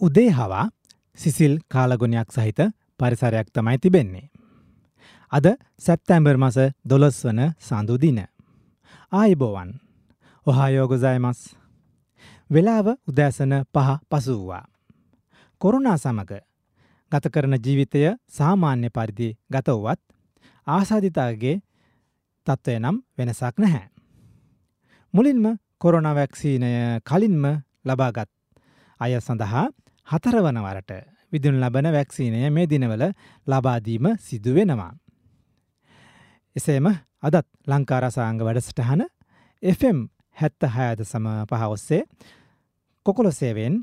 උදේ හවා සිසිල් කාලගුණයක් සහිත පරිසරයක් තමයි තිබෙන්නේ. අද සැප්තැම්බර් මස දොළොස් වන සඳුදින. ආයිබෝවන් ඔහායෝගොසයමස්. වෙලාව උදෑසන පහ පසුවවා. කොරුණා සමග ගත කරන ජීවිතය සාමාන්‍ය පරිදි ගතවුවත් ආසාධිතාගේ තත්ත්වය නම් වෙනසක් නැහැ. මුලින්ම කොරොන වැක්සීනය කලින්ම ලබාගත් අය සඳහා හතරවනවරට විදුන් ලබන වැක්සීනය මේ දිනවල ලබාදීම සිදු වෙනවා. එසේම අදත් ලංකාරසාංග වැඩසටහන FM හැත්ත හයද සම පහ ඔස්සේ කොකොලො සේවෙන්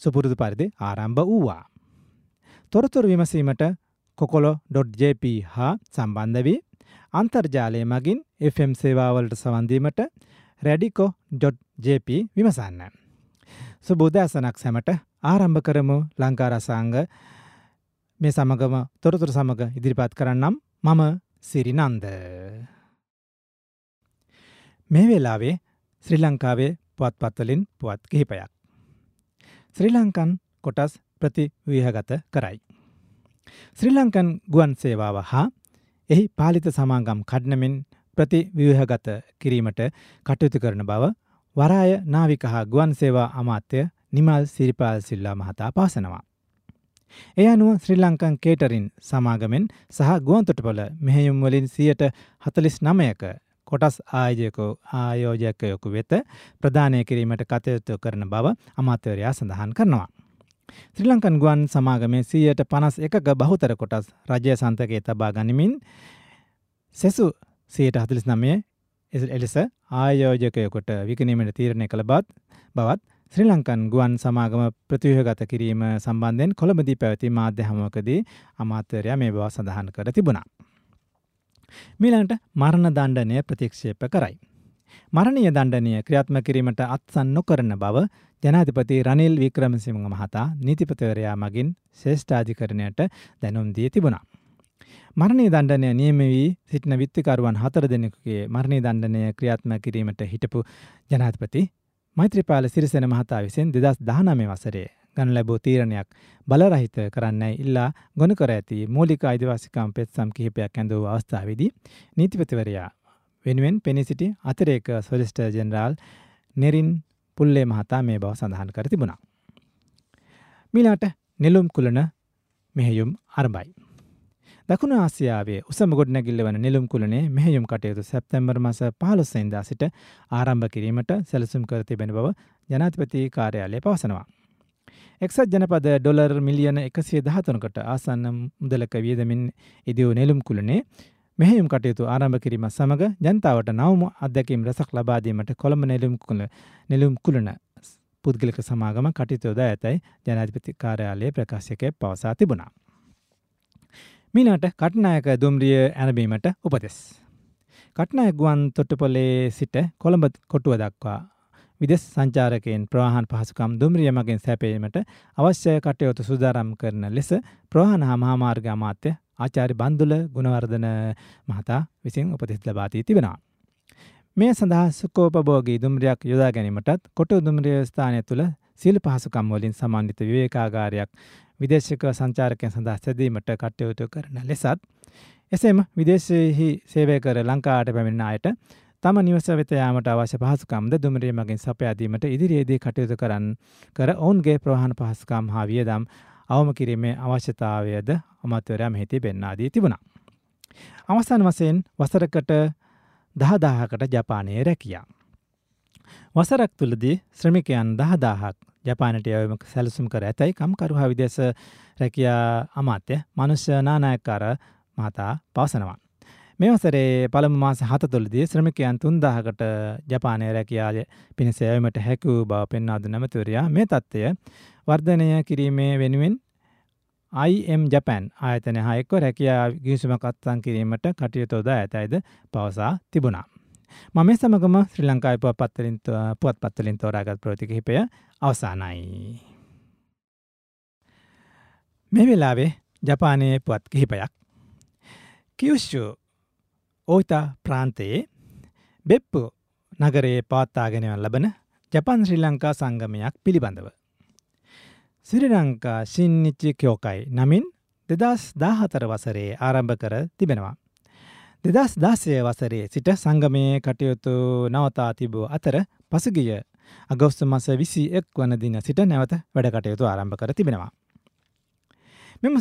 සුපුරුදු පරිදි ආරම්භ වූවා. තොරතුරු විමසීමට කොකොලො.ජප හා සම්බන්ධ වී අන්තර්ජාලය මගින් FM සේවාවලට සවන්දීමට රැඩිකෝ.ජප විමසන්න. සුබෝධෑසනක් සැමට ආරම්භ කරමු ලංකාරසාංග මේ සමගම තොරතුර සමඟ ඉදිරිපත් කරන්නම් මම සිරිනන්ද. මේ වෙලාවේ ශ්‍රී ලංකාවේ පුවත්පත්වලින් පුවත් කිහිපයක්. ශ්‍රී ලංකන් කොටස් ප්‍රතිව්‍යහගත කරයි. ශ්‍රී ලංකන් ගුවන් සේවාව හා එහි පාලිත සමාගම් කඩ්නමෙන් ප්‍රතිව්‍යහගත කිරීමට කටයුතු කරන බව වරාය නාවික හා ගුවන් සේවා අමාත්‍ය නිමල් සිරිපාල් සිල්ලා මහතා පාසනවා. එය අනුව ශ්‍රී ලංකන් කේටරින් සමාගමෙන් සහ ගුවන්තොටපොල මෙහෙයුම් වලින් සියයට හතලිස් නමයක කොටස් ආයෝජකෝ ආයෝජකයකු වෙත ප්‍රධානය කිරීමට කටයුතු කරන බව අමාත්‍යවරයා සඳහන් කරනවා. ශ්‍රී ලංකන් ගුවන් සමාගමේ සීයට පනස් එකක බහුතර කොටස් රජය සන්තකයේ තබා ගනිමින් සෙසු සයට හතුලිස් නමය එලෙස ආයෝජකයකොට විකනීමට තීරණය කළ බත් බවත් ශ්‍රී ලංකන් ගුවන් සමාගම ප්‍රතිවහගත කිරීම සම්බන්ධයෙන් කොළඹදී පැවති මාධ්‍ය හමුවකදී අමාත්‍යරයා මේ බව සඳහන් කර තිබුණා. මිලන්ට මරණ දණ්ඩනය ප්‍රතික්ෂේප කරයි. මරණීය දණ්ඩනය ක්‍රියාත්ම කිරීමට අත්සන් නොකරන බව ජනාධිපති රනිල් වික්‍රමසිංහ මහතා නීතිපතිවරයා මගින් ශේෂ්ඨාධිකරණයට දැනුම් දී තිබුණා. මරණී දණ්ඩනය නියම වී සිටින විත්තිකරුවන් හතර දෙනෙකුගේ මරණී දණ්ඩනය ක්‍රියාත්ම කිරීමට හිටපු ජනාධිපති මෛත්‍රපාල සිරිසෙන මහතා විසින් දෙදස් දානමේ වසරේ ගන ලැබූ තීරණයක් බලරහිත කරන්නයි ඉල්ලා ගොනු කර ඇති මූලික අයිදිවාසිකම් පෙත්සම් කිහිපයක් ඇඳවූ අවස්ථාවේදී නීතිපතිවරයා වෙනුවෙන් පෙනී සිටි අතිරේක සොලිස්ට ජෙනරාල් නෙරින් පුල්ලේ මහතා මේ බව සඳහන් කර තිබුණා. මිලාට නෙලුම් කුලන මෙහෙයුම් අරබයි. දකුණු ආසියාවේ උසම ගොඩනැගිල්ල වන නෙලුම් කුලනේ මෙහෙයුම් කටයුතු සැප්තැම්බර් මස පහලොස්සෙන්දා සිට ආරම්භ කිරීමට සැලසුම් කර තිබෙන බව ජනාතිපති කාර්යාලය පවසනවා. එක්සත් ජනපද ඩොලර් මිලියන එකසිය දහතුනකට ආසන්න මුදලක වියදමින් ඉදිවූ නෙලුම් කුලනේ මෙහෙයුම් කටයුතු ආරම්භ කිරීම සමඟ ජනතාවට නවම අත්දැකීම් රසක් ලබාදීමට කොළඹ නෙලුම් කුල නෙලුම් කුලන පුද්ගලික සමාගම කටයුතුයොද ඇතැයි ජනාධිපති කාර්යාලයේ ප්‍රකාශකය පවසා තිබුණා. මිනට කටනායක දුම්රිය ඇනබීමට උපදෙස්. කටනාය ගුවන් තොට්ටපොලේ සිට කොළඹ කොටුව දක්වා විදෙස් සංචාරකයෙන් ප්‍රවාහන් පහසුකම් දුම්රිය මගෙන් සැපීමට අවශ්‍ය කටයුතු සුදාරම් කරන ලෙස ප්‍රවාහන හා මහාමාර්ග අමාත්‍ය ආචාරි බන්දුල ගුණවර්ධන මහතා විසින් උපදෙස් ලබාදී තිබෙනවා. මේ සඳහා සුකෝපභෝගී දුම්රියක් යොදා ගැනීමටත් කොටු දුම්රිය ස්ථානය තුළ සියලු පහසුකම් වලින් සමන්විත විවේකාගාරයක් විදේශික සංචාරකයන් සඳහා සැදීමට කටයුතු කරන ලෙසත් එසේම විදේශයෙහි සේවය කර ලංකාවට පැමිණෙන අයට තම නිවස වෙත යාමට අවශ්‍ය පහසුකම්ද දුමරිය මගින් සපයාදීමට ඉදිරියේදී කටයුතු කරන්න කර ඔවුන්ගේ ප්‍රවාහන පහසුකම් හා වියදම් අවම කිරීමේ අවශ්‍යතාවයද අමත්වරයා මෙහිදී පෙන්නාදී තිබුණා. අවසාන වසයෙන් වසරකට දහදාහකට ජපානයේ රැකියා. වසරක් තුළදී ශ්‍රමිකයන් දහදාහක් ජපානට යවම සැලසුම් කර ඇතැයි කම්කරුහා විදේශ රැකයා අමාත්‍ය මනුෂ්‍ය නානායක්කාර මහතා පවසනවා. මෙවසරේ පළමු මාස හත තුළදී ශ්‍රමිකයන් තුන්දාහකට ජපානය රැකියාය පිණිස යවීමට හැකවූ බව පෙන්වාද නැමතුවරයා මේ තත්ත්වය වර්ධනය කිරීමේ වෙනුවෙන් IM ජපැන් ආයතන හයෙක්ව රැකයා ගිවිසුමක් අත්සන් කිරීමට කටයුතුද ඇතයිද පවසා තිබුණා. මම මේ සමගම ශ්‍රී ලංකායි පුවත්පත්වලින් පුවත් පත්වලින් තෝරාගත් ප්‍රවෘත්ති කිහිපය අවසానයි. මේ වෙලාවේ ජපානයේ පුවත් කිහිපයක්. කියුෂ්ෂු ඕයිතා ප්‍රාන්තයේ බෙප්පු නගරයේ පවත්තාගෙනවන් ලබන ජපන් ශ්‍රී ලංකා සංගමයක් පිළිබඳව. සිරි ලංකා ශින්නිච්චි කයෝකයි නමින් දෙදස් දාහතර වසරේ ආරම්භ කර තිබෙනවා. දෙදස් දාසය වසරේ සිට සංගමයේ කටයුතු නවතා තිබූ අතර පසුගිය අගොස්තු මස විසි එක් වන දින සිට නැවත වැඩ කටයුතු ආරම්භ කර තිබෙනවා. මෙම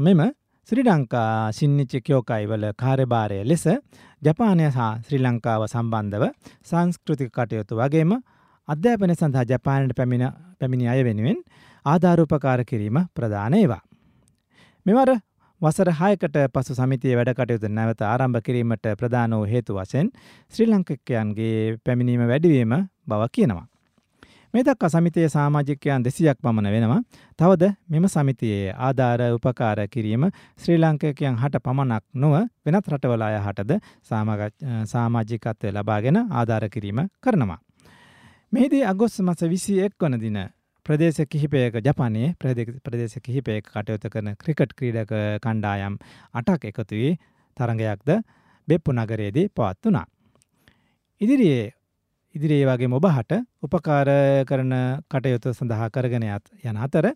මෙම ශ්‍රී ලංකා සිංනිච්ච කයෝකයිවල කාර්යභාරය ලෙස ජපානය හා ශ්‍රී ලංකාව සම්බන්ධව සංස්කෘතික කටයුතු වගේම අධ්‍යාපනය සඳහා ජපානයට පැමිණ පැමිණි අය වෙනුවෙන් ආධාරූපකාර කිරීම ප්‍රධාන ඒවා. මෙවර වසර හයකට පසු සමිතිය වැඩ කටයුතු නැවත ආරම්භ කිරීමට ප්‍රධාන වූ හේතු වශයෙන් ශ්‍රී ලංකකයන්ගේ පැමිණීම වැඩිවීම බව කියනවා. මේ දක්වා සමිතියේ සාමාජිකයන් දෙසියක් පමණ වෙනවා. තවද මෙම සමිතියේ ආධාර උපකාර කිරීම ශ්‍රී ලංකකයන් හට පමණක් නොව වෙනත් රටවල අය හටද සාමාජිකත්වය ලබාගෙන ආධාර කිරීම කරනවා. මෙහිදී අගොස් මස විසි එක් වන දින ප්‍රදේශ කිහිපයක ජපනයේ ප්‍රදේශ කිහිපයක කටයුතු කරන ක්‍රිකට් ක්‍රීඩක කණ්ඩායම් අටක් එකතු වී තරඟයක්ද බෙප්පු නගරයේදී පවත් වුණා. ඉදිරියේ ඉදිරියේ වගේ ඔබහට උපකාර කරන කටයුතු සඳහා කරගෙන යන අතර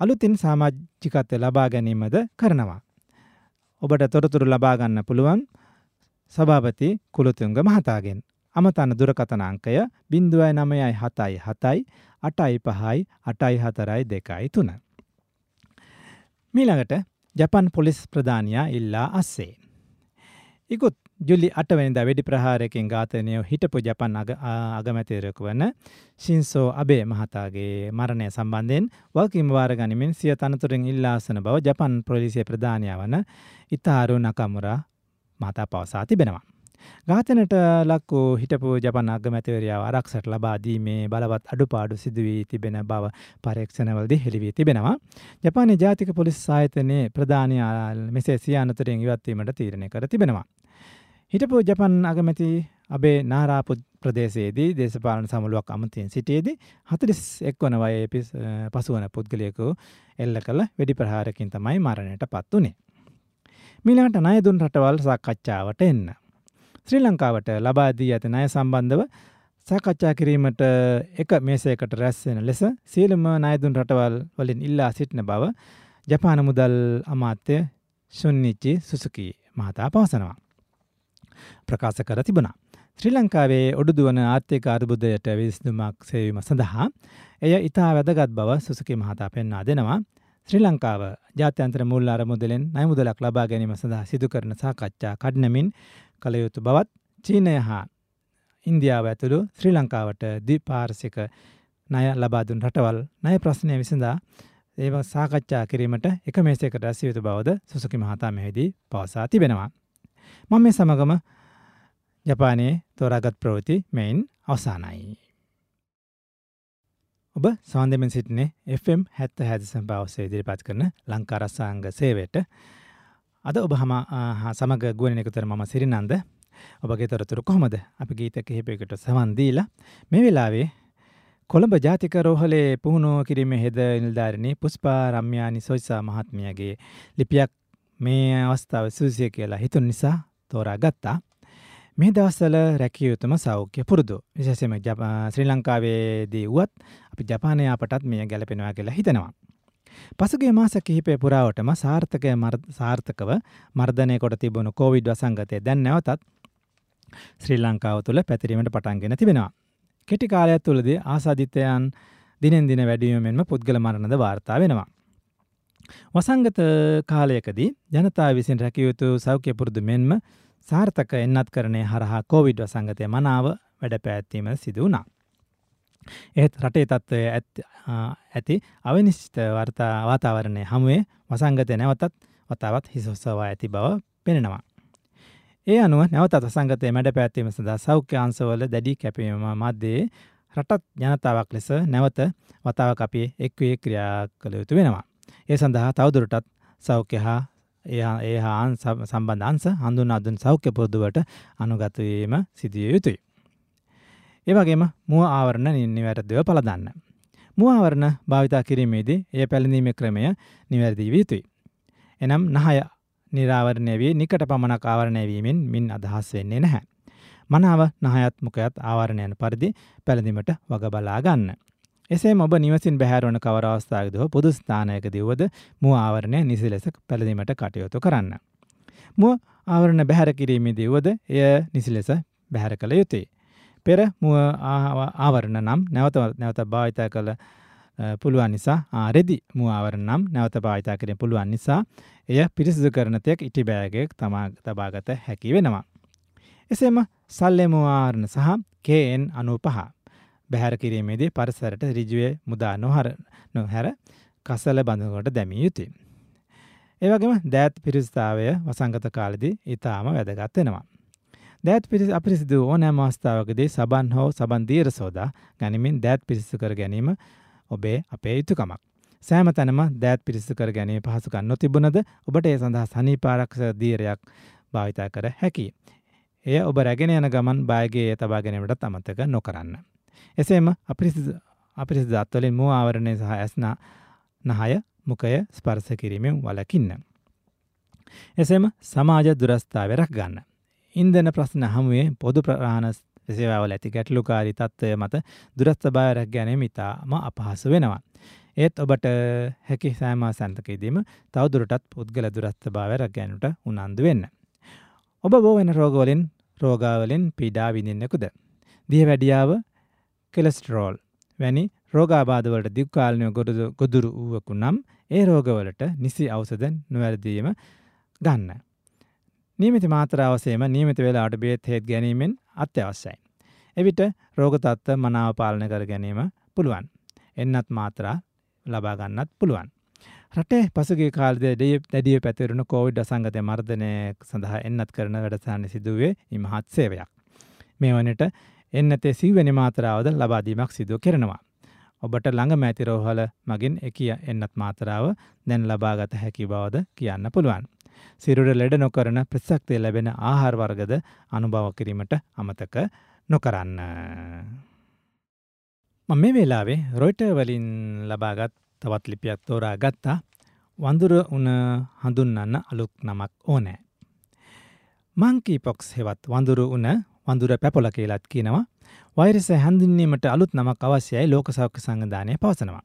අලුතින් සාමාජිකත්වය ලබා ගැනීමද කරනවා. ඔබට තොරතුරු ලබා ගන්න පුළුවන් සභාපති කුලතුංග මහතාගෙන්. අමතන්න දුරකථන අංකය 0.977යි අටයි පහයි අටයි හතරයි දෙකයි තුන. මීළඟට ජපන් පොලිස් ප්‍රධානයා ඉල්ලා අස්සේ. ඉකුත් ජුලි අටවැනිද වෙඩි ප්‍රහාරයකින් ඝාතනය හිටපු ජපන් අගමැතිවරයෙකු වන ශින්සෝ අබේ මහතාගේ මරණය සම්බන්ධයෙන් වල්කින් වාර ගනිමින් සිය තනතුරින් ඉල්ලාසන බව ජපන් පොලිසිය ප්‍රධානය වන ඉතාරු නකමුරා මහතා පවසා තිබෙනවා. ඝාතනයට ලක් වූ හිටපු ජපන් අගමැතිවරයාව ආරක්ෂට ලබා දීමේ බලවත් අඩුපාඩු සිදුවී තිබෙන බව පරීක්ෂණවලදී හෙළිවී තිබෙනවා. ජපානයේ ජාතික පොලිස් ආයතනයේ ප්‍රධානියා මෙසේ සිය අනතුරින් ඉවත් වීමට තීරණය කර තිබෙනවා. හිටපු ජපන් අගමැති අබේ නාරාපු ප්‍රදේශයේදී දේශපාලන සමුළුවක් අමතියෙන් සිටියේදී හතලිස් එක් වන වයේ පසුවන පුද්ගලයකු එල්ල කළ වෙඩි ප්‍රහාරකින් තමයි මරණයට පත් වනේ. මිලාට නයදුන් රටවල් සාකච්ඡාවට එන්න. ශ්‍රී ලංකාවට ලබාදී ඇති ණය සම්බන්ධව සාකච්ඡා කිරීමට එක මේසයකට රැස්වෙන ලෙස සියලුම ණයදුන් රටවල් වලින් ඉල්ලා සිටින බව ජපාන මුදල් අමාත්‍ය ශුන්නිච්චි සුසුකි මහතා පවසනවා. ප්‍රකාශ කර තිබුණා. ශ්‍රී ලංකාවේ ඔඩුදුවන ආර්ථික අර්බුදයට විසඳුමක් සේවීම සඳහා එය ඉතා වැදගත් බව සුසුකි මහතා පෙන්වා දෙනවා. ශ්‍රී ලංකාව ජාත්‍යන්තර මුල් අරමුදලෙන් ණය මුදලක් ලබා ගැනීම සඳහා සිදු කරන සාකච්ඡා කඩනමින් කළ යුතු බවත් චීනය හා ඉන්දියාව ඇතුළු ශ්‍රී ලංකාවට ද්විපාර්ශික ණය ලබා දුන් රටවල් ණය ප්‍රශ්නය විසඳා ඒව සාකච්ඡා කිරීමට එක මේසයකට රැස් යුතු බවද සුසුකි මහතා මෙහිදී පවසා තිබෙනවා. මම මේ සමගම ජපානයේ තෝරාගත් ප්‍රවෘත්ති මෙයින් අවසానයි. ඔබ සවන්දෙමෙන් සිටිනේ FM හැත්ත හැදසම් පවස්සේ ඉදිරිපත් කරන ලංකාරස්සාංග සේවයට අද ඔබ හම සමග ගුවන් එකතර මම සිරිනන්ද ඔබගේ තොරතුරු කොහොමද අපි ගීත කිහිපයකට සවන්දීලා මේ වෙලාවේ කොළඹ ජාතික රෝහලේ පුහුණුව කිරීම හෙද නිල්ධාරණී පුස්පා රම්යානි සොයිසා මහත්මියගේ ලිපියක් මේ අවස්ථාව සූසිය කියලා හිතුන් නිසා තෝරා ගත්තා. මේ දවස්සල රැකිය යුතුම සෞඛ්‍ය පුරුදු විශේෂම ශ්‍රී ලංකාවේදී වුවත් අපි ජපානය අපටත් මේ ගැලපෙනවා කියලා හිතනවා. පසුගේ මාස කිහිපය පුරාවටම සාර්ථකය සාර්ථකව මර්ධනය කොට තිබුණු කෝවිඩ් වසංගතය දැන් නැවතත් ශ්‍රී ලංකාව තුළ පැතිරීමට පටන්ගෙන තිබෙනවා. කෙටි කාලයක් තුළදී ආසාධිතයන් දිනෙන් දින වැඩියීමෙන්ම පුද්ගල මරණද වාර්තා වෙනවා. වසංගත කාලයකදී ජනතා විසින් රැකියයුතු සෞඛ්‍ය පුරුදු මෙන්ම සාර්ථක එන්නත් කරණය හරහා කෝවිඩ් වසංගතය මනාව වැඩ පැත්වීම සිදු වුණා. ඒත් රටේ තත්ත්වය ඇති අවිනිශ්චිත වර්තා වාතාවරණය හමුවේ වසංගතය නැවතත් වතාවත් හිසොස්සවා ඇති බව පෙනෙනවා. ඒ අනුව නැවතත් වසංගතය මැඩ පැත්වීම සඳහා සෞඛ්‍ය අංශවල දැඩි කැපීම මධ්‍යයේ රටත් ජනතාවක් ලෙස නැවත වතාවක් අපි එක්වේ ක්‍රියා කළ යුතු වෙනවා. ඒ සඳහා තවදුරටත් සෞඛ්‍ය හා ඒ හා සම්බන්ධ අංශ හඳුන් අදුන් සෞඛ්‍ය පුරුදුවට අනුගතවීම සිදිය යුතුයි. ඒවගේම මුව ආවරණ නිවැරදිව පලදන්න. මුව ආවරණ භාවිතා කිරීමේදී එය පැළඳීම ක්‍රමය නිවැරදිී යුතුයි. එනම් නහය නිරාවරණය වී නිකට පමණක් ආවරණයවීමෙන් මින් අදහස් වෙන්නේ නැහැ. මනාව නහයත් මොකයත් ආවරණයන පරිදි පැළඳීමට වග බලා ගන්න. එසේ ඔබ නිවසින් බැහැරවන කවර අවස්ථාවකද හෝ පොදු ස්ථානයකදී වුවද මුව ආවරණය නිසි ලෙස පැළඳීමට කටයුතු කරන්න. මුව ආවරණ බැහැර කිරීමේදී වුවද එය නිසි ලෙස බැහැර කළ යුතුයි. පෙර මුව ආවරණ නම් නැවත නැවත භාවිතා කළ පුළුවන් නිසා ආරෙදි මුව ආවරණ නම් නැවත භාවිතා කිරීම පුළුවන් නිසා එය පිරිසිදු කරන තෙක් ඉටි බෑගයක් තමා තබාගත හැකි වෙනවා. එසේම සල්ලෙ මුවාරණ සහ KN 95 බැහැර කිරීමේදී පරිසරයට ඍජුවේ මුදා නොහර නොහැර කසල බඳුනකට දැමිය යුතුය. ඒ වගේම දෑත් පිරිසිතාවය වසංගත කාලෙදී ඊටාම වැදගත් වෙනවා. දෑත් පිරිස අපිරිසිදු ඕනෑම අවස්ථාවකදී සබන් හෝ සබන් දීර සෝදා ගනිමින් දෑත් පිරිසිදු කර ගැනීම ඔබේ අපේ යුතුකමක්. සෑම තැනම දෑත් පිරිසිදු කර ගැනීම පහසුකම් නොතිබුණද ඔබට ඒ සඳහා සනීපාරක්ෂක දීරයක් භාවිතා කර හැකියි. එය ඔබ රැගෙන යන ගමන් බයගේ ඒ තබා ගැනීමටත් අමතක නොකරන්න. එසේම අපිරිසිදු අපිරිසිදු අත්වලින් මුව ආවරණය සහ ඇස්නා නහය මුඛය ස්පර්ශ කිරීමෙන් වළකින්න. එසේම සමාජ දුරස්ථාවය රැක ගන්න. ඉන්දන ප්‍රශ්න හමුවේ පොදු ප්‍රාණ සේවාවල ඇති ගැටලුකාරී තත්ත්වය මත දුරස්ථ භාවය රැක ගැනීම ඉතාම අපහසු වෙනවා. ඒත් ඔබට හැකි සෑම සැන්තකයේදීම තවදුරටත් පුද්ගල දුරස්ථ භාවය රැක ගැනීමට උනන්දු වෙන්න. ඔබ බෝ වෙන රෝගවලින් රෝගාවලින් පීඩා විඳින්නෙකුද? දියවැඩියාව, කොලෙස්ටරෝල් වැනි රෝගාබාධවලට දිග්කාලනය ගොදුරු වූවකු නම් ඒ රෝගවලට නිසි ඖෂධ නොවැරදීම ගන්න. නියමිත මාත්‍රාවසේම නියමිත වෙලාවට බේත් හේත් ගැනීමෙන් අත්‍යවශ්‍යයි. එවිට රෝග තත්ත්ව මනාව පාලනය කර ගැනීම පුළුවන්. එන්නත් මාත්‍රා ලබා ගන්නත් පුළුවන්. රටේ පසුගිය කාලයේ දැඩිව පැතිරුණු කෝවිඩ් අසංගතය මර්ධනය සඳහා එන්නත් කරන වැඩසටහන සිදුවේ ඉමහත් සේවයක්. මේ වනට එන්නතේ සිව්වැනි මාත්‍රාවද ලබා දීමක් සිදු කරනවා. ඔබට ළඟ මැති රෝහල මගින් එකිය එන්නත් මාත්‍රාව දැන් ලබාගත හැකි බවද කියන්න පුළුවන්. සිරුර ලෙඩ නොකරන ප්‍රසක්තිය ලැබෙන ආහාර වර්ගද අනුභව කිරීමට අමතක නොකරන්න. මම මේ වෙලාවේ රොයිට වලින් ලබාගත් තවත් ලිපියක් තෝරා ගත්තා වඳුර උන හඳුන්වන්න අලුත් නමක් ඕනෑ. මංකී පොක්ස් හෙවත් වඳුරු උන වඳුර පැපොල කියලත් කියනවා වෛරස හැඳින්වීමට අලුත් නමක් අවශ්‍යයි ලෝක සෞඛ්‍ය සංවිධානය පවසනවා.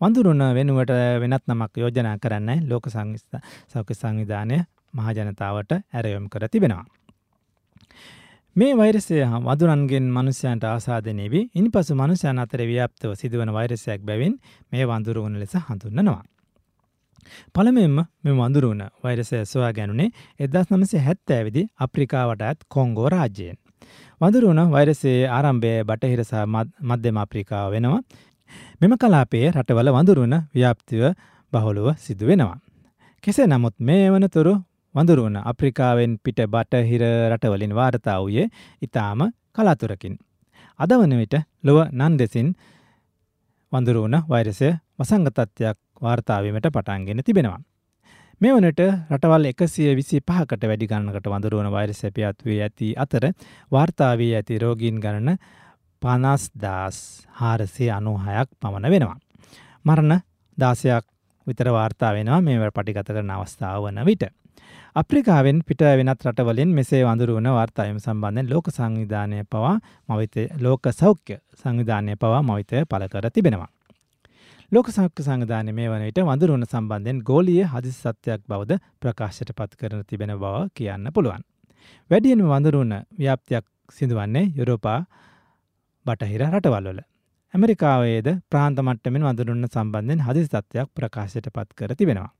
වඳුරුණ වෙනුවට වෙනත් නමක් යෝජනා කරන්න ලෝක සෞඛ්‍ය සංවිධානය මහජනතාවට ඇරයොම් කර තිබෙනවා. මේ වෛරසය වදුරන්ගෙන් මනුෂ්‍යයන්ට ආසාධනය වී ඉනි පසු මනුෂ්‍යයන් අතර ව්‍යාප්තව සිදුවන වෛරසයක් බැවින් මේ වඳුරුවන ලෙස හඳුන්නනවා. පළමෙන්ම මෙ වඳුරුවන වෛරසය සොයා ගැනුනේ එදස් නමසේ හැත්තෑවිදි අප්‍රිකාවට ඇත් කොංගෝ රාජ්‍යයෙන්. වඳුරුවන වෛරසයේ ආරම්භය බටහිර සහ මධ්‍යම අප්‍රිකාව වෙනවා මෙම කලාපයේ රටවල වඳුරුවන ව්‍යාප්තිව බහුළුව සිදු වෙනවා. කෙසේ නමුත් මේ වනතුරු වඳුරුවන අප්‍රිකාවෙන් පිට බටහිර රටවලින් වාර්තා වූයේ ඉතාම කලාතුරකින්. අද වන විට ලොව නන් දෙසින් වඳුරුවන වෛරසය වසංගතත්වයක් වාර්තාවීමට පටන්ගෙන තිබෙනවා. මේ වනට රටවල් එකසිය විසි පහකට වැඩි ගන්නකට වඳරුවන වෛරස පැත් වී ඇති අතර වාර්තාවී ඇති රෝගීන් ගණන පනස් දාස් හාරසේ අනුහයක් පමණ වෙනවා. මරණ දාසයක් විතර වාර්තා වෙනවා මේ පටිගත කරන අවස්ථාව වන විට. අප්‍රිකාවෙන් පිට වෙනත් රටවලින් මෙසේ වඳුරුවන වාර්තායම සම්බන්ධයෙන් ලෝක සංවිධානය පවා මවිත ලෝක සෞඛ්‍ය සංවිධානය පවා මවිතය පල කර තිබෙනවා. ලෝක සෞඛ්‍ය සංවිධානය මේ වන විට වඳුරුවන සම්බන්ධයෙන් ගෝලිය හදිසි සත්‍යයක් බවද ප්‍රකාශයට පත් කරන තිබෙන බව කියන්න පුළුවන්. වැඩියෙන් වඳුරුවන ව්‍යාප්තියක් සිදුවන්නේ යුරෝපා බටහිර රටවල්වල. ඇමරිකාවේද ප්‍රාන්ත මට්ටමෙන් වඳුරුන්න සම්බන්ධයෙන් හදිසි තත්ත්වයක් ප්‍රකාශයට පත් කර තිබෙනවා.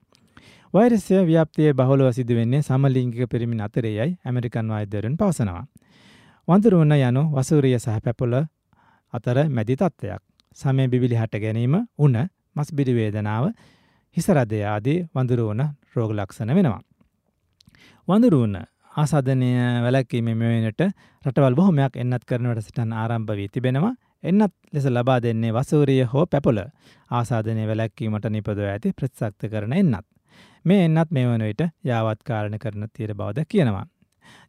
වෛරසය ව්‍යාප්තිය බහුලව සිදුවෙන්නේ සමලිංගික පිරිමින් අතරයයි ඇමරිකන් වෛද්‍යවරුන් පවසනවා. වඳුරුවන යනු වසූරිය සහ පැපොල අතර මැදි තත්ත්වයක්. සමය බිබිලි හට ගැනීම උන මස් බිඩි වේදනාව හිසරදය ආදී වඳුරුවන රෝග ලක්ෂණ වෙනවා. වඳුරුවන ආසාධනය වැලැක්කීම මෙවනට රටවල් බොහොමයක් එන්නත් කරන වැඩසටන් ආරම්භ වී තිබෙනවා එන්නත් ලෙස ලබා දෙන්නේ වසූරිය හෝ පැපොල ආසාධනය වැලැක්කීමට නිපදව ඇති ප්‍රතිසක්ත කරන එන්නත්. මේ එන්නත් මේ වන විට යාවත් කාරණ කරන තීර බවද කියනවා.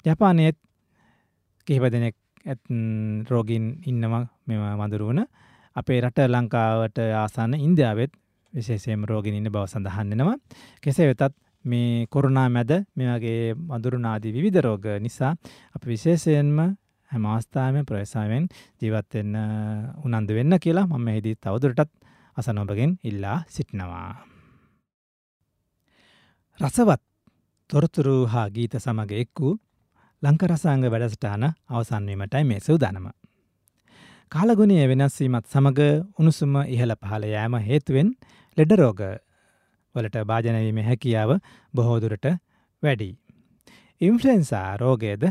ජපානයත් කිහිප දෙනෙක් රෝගීන් ඉන්නවා මෙම වඳුරුවන අපේ රට ලංකාවට ආසන්න ඉන්දියාවත් විශේෂයම රෝගෙන ඉන්න බව සඳහන්නෙනවා. කෙසේ වෙතත් මේ කොරුණා මැද මේ වගේ වඳුරුනාදී විවිධ රෝග නිසා අප විශේෂයෙන්ම හැම අවස්ථාවෙම ප්‍රවේශාවෙන් ජීවත් වෙන්න උනන්දු වෙන්න කියලා මම එහිදී තවදුරටත් අසන ඔබගෙන් ඉල්ලා සිටිනවා. රසවත් තොරතුරු හා ගීත සමග එක් වූ ලංකරසාංග වැඩසටාන අවසන්වීමටයි මේ සූදානම. කාලගුණය වෙනස්වීමත් සමඟ උණුසුම ඉහළ පහළ යෑම හේතුවෙන් ලෙඩරෝග වලට භාජනවීම හැකියාව බොහෝදුරට වැඩි. ඉන්ෆලෙන්සා රෝගයද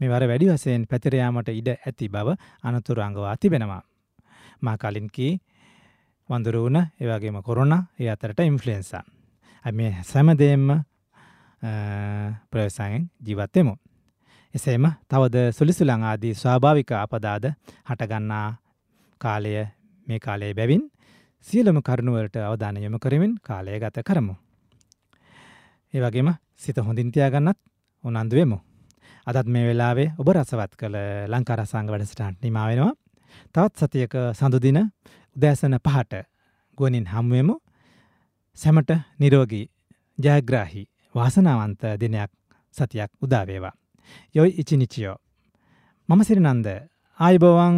මෙවර වැඩි වසයෙන් පැතිරයාමට ඉඩ ඇති බව අනතුරංගවා තිබෙනවා. මා කලින්කී වඳුරුවන ඒවගේම කොරුණ ඒ අතරට ඉන්ෆලෙන්සා. මේ සැමදේම්ම ප්‍රවසායෙන් ජීවත්තෙමු. එසේම තවද සුලිසුලං ආදී ස්වාභාවික අපදාද හටගන්නා කාලය මේ කාලයේ බැවින් සියලම කරුණුවලට අවධානය යොමු කරමින් කාලය ගත කරමු. ඒ වගේම සිත හොඳින් තියාගන්නත් උනන්දු වෙමු. අදත් මේ වෙලාවේ ඔබ රසවත් කළ ලංකාරසංග වැඩසටහනට නිමා වෙනවා. තවත් සතියක සඳුදින උදෑසන පහට ගුවනින් හමුවෙමු. සැමට නිරෝගී ජයග්‍රාහි වාසනාවන්ත දිනයක් සතියක් උදා වේවා. යොයි ඉචිනිචියෝ. මම සිරිනන්ද ආයුබෝවන්